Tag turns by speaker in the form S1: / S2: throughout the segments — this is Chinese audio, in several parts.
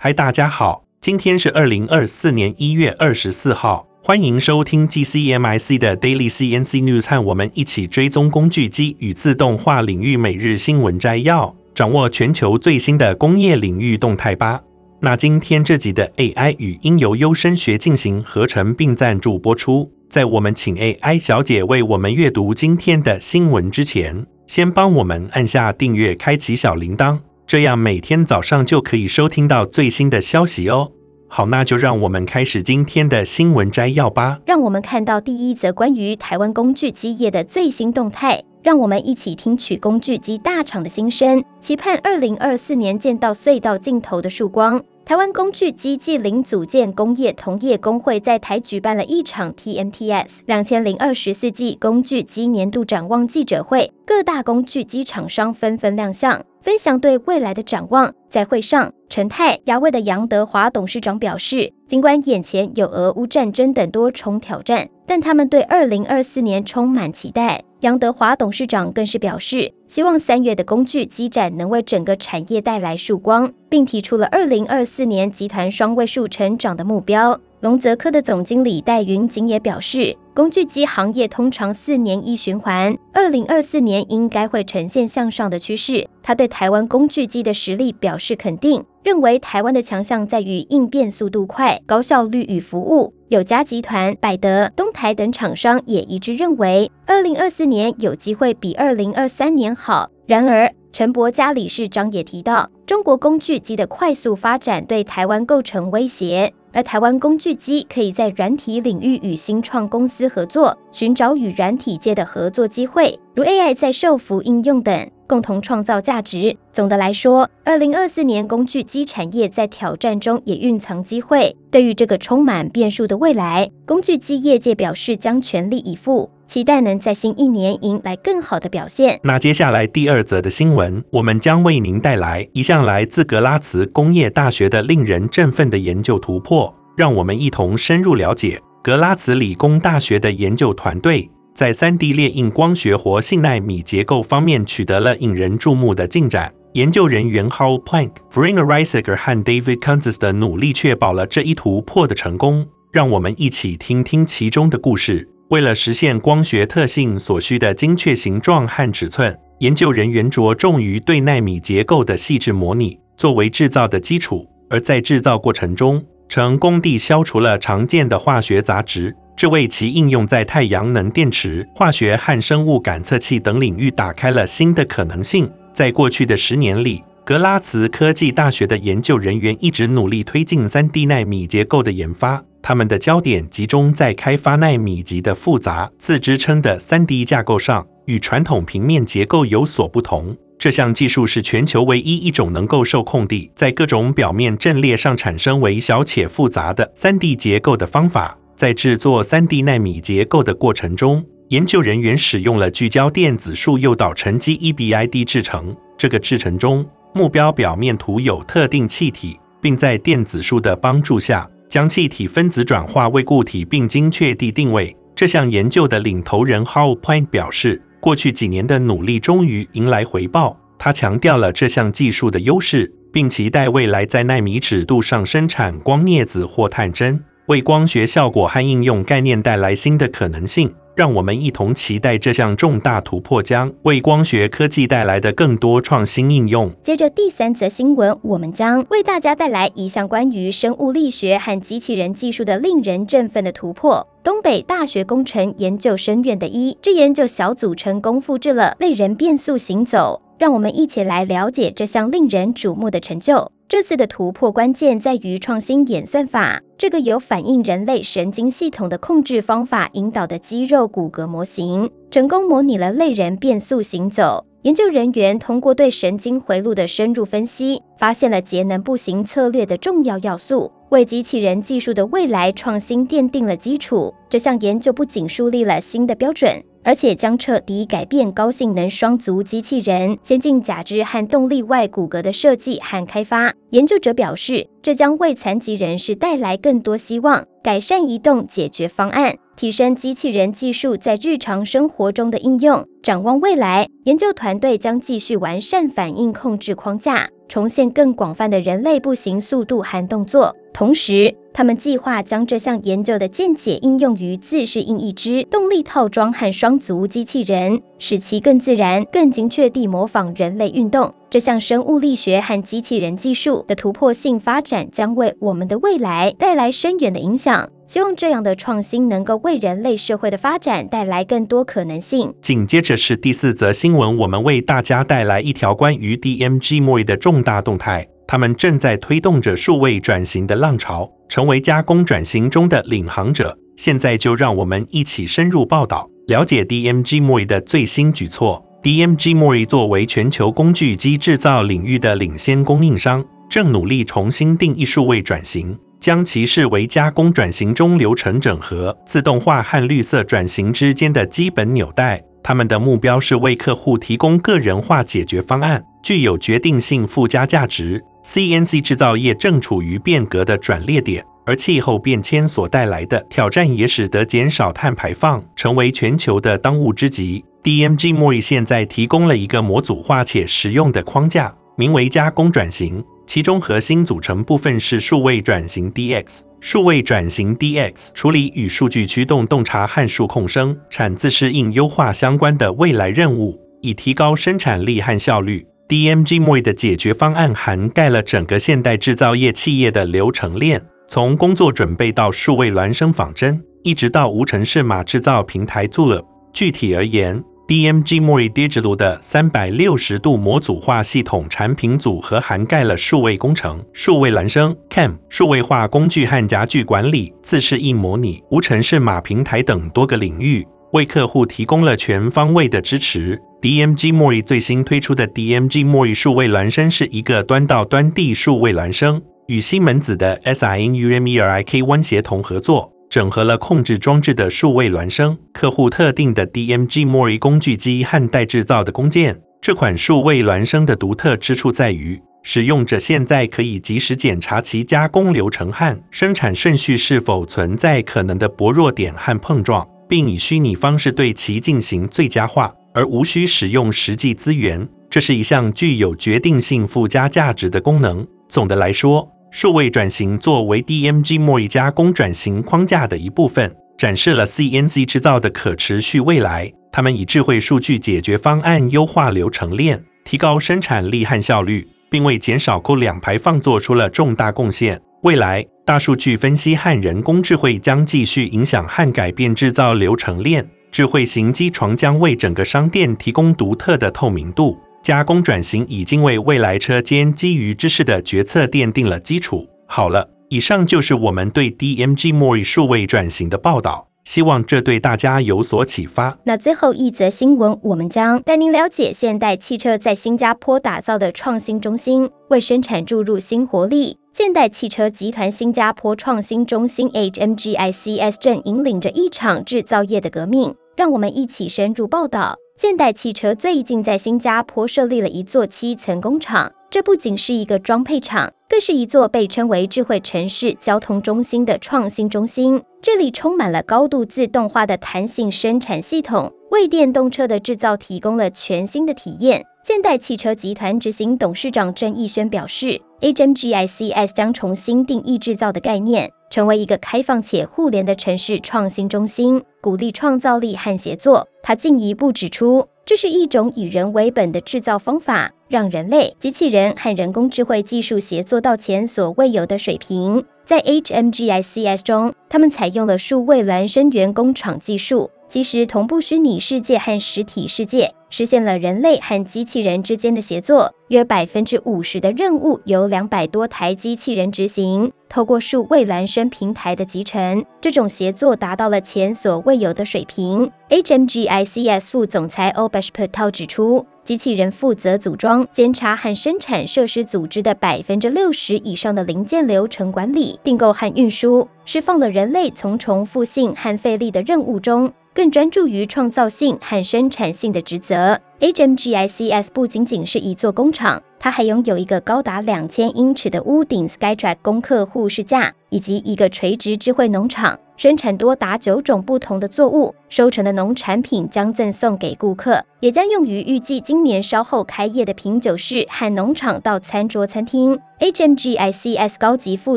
S1: 嗨，大家好，今天是二零二四年一月二十四号，欢迎收听 GCMIC 的 Daily CNC News，和我们一起追踪工具机与自动化领域每日新闻摘要，掌握全球最新的工业领域动态吧。那今天这集的 AI 语音由优声学进行合成并赞助播出。在我们请 AI 小姐为我们阅读今天的新闻之前，先帮我们按下订阅，开启小铃铛，这样每天早上就可以收听到最新的消息哦。好，那就让我们开始今天的新闻摘要吧。
S2: 让我们看到第一则关于台湾工具机业的最新动态。让我们一起听取工具机大厂的心声，期盼二零二四年见到隧道尽头的曙光。台湾工具机暨零组件工业同业公会在台举办了一场 TMTS 两千零二十四季工具机年度展望记者会，各大工具机厂商纷纷亮相，分享对未来的展望。在会上，陈泰、亚卫的杨德华董事长表示，尽管眼前有俄乌战争等多重挑战，但他们对二零二四年充满期待。杨德华董事长更是表示，希望三月的工具机展能为整个产业带来曙光，并提出了二零二四年集团双位数成长的目标。龙泽科的总经理戴云景也表示，工具机行业通常四年一循环，二零二四年应该会呈现向上的趋势。他对台湾工具机的实力表示肯定，认为台湾的强项在于应变速度快、高效率与服务。友嘉集团、百德、东台等厂商也一致认为，二零二四年有机会比二零二三年好。然而，陈伯嘉理事长也提到，中国工具机的快速发展对台湾构成威胁。而台湾工具机可以在软体领域与新创公司合作，寻找与软体界的合作机会，如 AI 在受服应用等，共同创造价值。总的来说，二零二四年工具机产业在挑战中也蕴藏机会。对于这个充满变数的未来，工具机业界表示将全力以赴。期待能在新一年迎来更好的表现。
S1: 那接下来第二则的新闻，我们将为您带来一项来自格拉茨工业大学的令人振奋的研究突破。让我们一同深入了解格拉茨理工大学的研究团队在 3D 列印光学活性纳米结构方面取得了引人注目的进展。研究人员 how Plank、Verena Reisiger 和 David Kuntzes 的努力确保了这一突破的成功。让我们一起听听其中的故事。为了实现光学特性所需的精确形状和尺寸，研究人员着重于对纳米结构的细致模拟作为制造的基础，而在制造过程中，成功地消除了常见的化学杂质，这为其应用在太阳能电池、化学和生物感测器等领域打开了新的可能性。在过去的十年里，格拉茨科技大学的研究人员一直努力推进 3D 纳米结构的研发。他们的焦点集中在开发纳米级的复杂、自支撑的 3D 架构上，与传统平面结构有所不同。这项技术是全球唯一一种能够受控地在各种表面阵列上产生微小且复杂的 3D 结构的方法。在制作 3D 纳米结构的过程中，研究人员使用了聚焦电子束诱导沉积 EBID 制程。这个制程中，目标表面涂有特定气体，并在电子束的帮助下，将气体分子转化为固体，并精确地定位。这项研究的领头人 How Point 表示，过去几年的努力终于迎来回报。他强调了这项技术的优势，并期待未来在纳米尺度上生产光镊子或探针，为光学效果和应用概念带来新的可能性。让我们一同期待这项重大突破将为光学科技带来的更多创新应用。
S2: 接着第三则新闻，我们将为大家带来一项关于生物力学和机器人技术的令人振奋的突破。东北大学工程研究生院的一支研究小组成功复制了类人变速行走。让我们一起来了解这项令人瞩目的成就。这次的突破关键在于创新演算法，这个由反映人类神经系统的控制方法引导的肌肉骨骼模型，成功模拟了类人变速行走。研究人员通过对神经回路的深入分析，发现了节能步行策略的重要要素，为机器人技术的未来创新奠定了基础。这项研究不仅树立了新的标准。而且将彻底改变高性能双足机器人、先进假肢和动力外骨骼的设计和开发。研究者表示，这将为残疾人士带来更多希望，改善移动解决方案，提升机器人技术在日常生活中的应用。展望未来，研究团队将继续完善反应控制框架，重现更广泛的人类步行速度和动作。同时，他们计划将这项研究的见解应用于自适应义肢动力套装和双足机器人，使其更自然、更精确地模仿人类运动。这项生物力学和机器人技术的突破性发展将为我们的未来带来深远的影响。希望这样的创新能够为人类社会的发展带来更多可能性。
S1: 紧接着是第四则新闻，我们为大家带来一条关于 DMG Moy 的重大动态。他们正在推动着数位转型的浪潮，成为加工转型中的领航者。现在就让我们一起深入报道，了解 DMG MORI 的最新举措。DMG MORI 作为全球工具机制造领域的领先供应商，正努力重新定义数位转型，将其视为加工转型中流程整合、自动化和绿色转型之间的基本纽带。他们的目标是为客户提供个人化解决方案，具有决定性附加价值。CNC 制造业正处于变革的转捩点，而气候变迁所带来的挑战也使得减少碳排放成为全球的当务之急。DMG MORI 现在提供了一个模组化且实用的框架，名为加工转型，其中核心组成部分是数位转型 DX。数位转型 DX 处理与数据驱动洞察和数控生产自适应优化相关的未来任务，以提高生产力和效率。DMG MORI 的解决方案涵盖了整个现代制造业企业的流程链，从工作准备到数位孪生仿真，一直到无尘式码制造平台 Tool。具体而言，DMG MORI Digital 的三百六十度模组化系统产品组合涵盖了数位工程、数位孪生 CAM、数位化工具和夹具管理、自适应模拟、无尘式码平台等多个领域。为客户提供了全方位的支持。DMG MORI 最新推出的 DMG MORI 数位孪生是一个端到端地数位孪生，与西门子的 SINUMERIK ONE 协同合作，整合了控制装置的数位孪生、客户特定的 DMG MORI 工具机和待制造的工件。这款数位孪生的独特之处在于，使用者现在可以及时检查其加工流程和生产顺序是否存在可能的薄弱点和碰撞。并以虚拟方式对其进行最佳化，而无需使用实际资源。这是一项具有决定性附加价值的功能。总的来说，数位转型作为 DMG MORI 加工转型框架的一部分，展示了 CNC 制造的可持续未来。他们以智慧数据解决方案优化流程链，提高生产力和效率，并为减少汞两排放做出了重大贡献。未来，大数据分析和人工智慧将继续影响和改变制造流程链。智慧型机床将为整个商店提供独特的透明度。加工转型已经为未来车间基于知识的决策奠定了基础。好了，以上就是我们对 DMG MORI 数位转型的报道。希望这对大家有所启发。
S2: 那最后一则新闻，我们将带您了解现代汽车在新加坡打造的创新中心，为生产注入新活力。现代汽车集团新加坡创新中心 HMGICS 正引领着一场制造业的革命。让我们一起深入报道。现代汽车最近在新加坡设立了一座七层工厂。这不仅是一个装配厂，更是一座被称为智慧城市交通中心的创新中心。这里充满了高度自动化的弹性生产系统，为电动车的制造提供了全新的体验。现代汽车集团执行董事长郑义轩表示，HMGICS 将重新定义制造的概念，成为一个开放且互联的城市创新中心，鼓励创造力和协作。他进一步指出，这是一种以人为本的制造方法，让人类、机器人和人工智慧技术协作到前所未有的水平。在 HMGICS 中，他们采用了数位孪生元工厂技术，其实同步虚拟世界和实体世界，实现了人类和机器人之间的协作。约百分之五十的任务由两百多台机器人执行。透过数位孪生平台的集成，这种协作达到了前所未有的水平。HMGICS 副总裁 Obesh Patel 指出，机器人负责组装、监察和生产设施组织的百分之六十以上的零件流程管理、订购和运输，释放了人类从重复性和费力的任务中，更专注于创造性和生产性的职责。HMGICS 不仅仅是一座工厂，它还拥有一个高达两千英尺的屋顶 Skytrack 供客户试驾，以及一个垂直智慧农场。生产多达九种不同的作物，收成的农产品将赠送给顾客，也将用于预计今年稍后开业的品酒室和农场到餐桌餐厅。HMGICS 高级副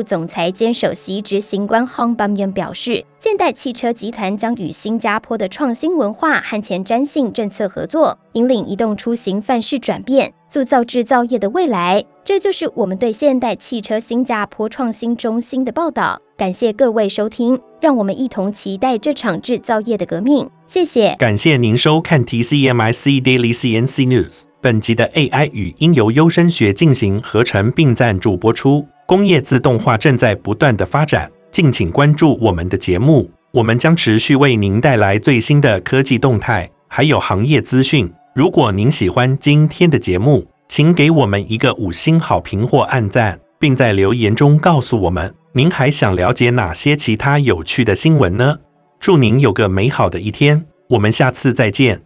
S2: 总裁兼首席执行官 Hong Bum-Yen 表示，现代汽车集团将与新加坡的创新文化和前瞻性政策合作，引领移动出行范式转变，塑造制造业的未来。这就是我们对现代汽车新加坡创新中心的报道。感谢各位收听，让我们一同期待这场制造业的革命。谢谢。
S1: 感谢您收看 TCMIC Daily CNC News。本集的 AI 语音由优声学进行合成并赞助播出。工业自动化正在不断的发展，敬请关注我们的节目，我们将持续为您带来最新的科技动态，还有行业资讯。如果您喜欢今天的节目，请给我们一个五星好评或按赞，并在留言中告诉我们。您还想了解哪些其他有趣的新闻呢？祝您有个美好的一天，我们下次再见。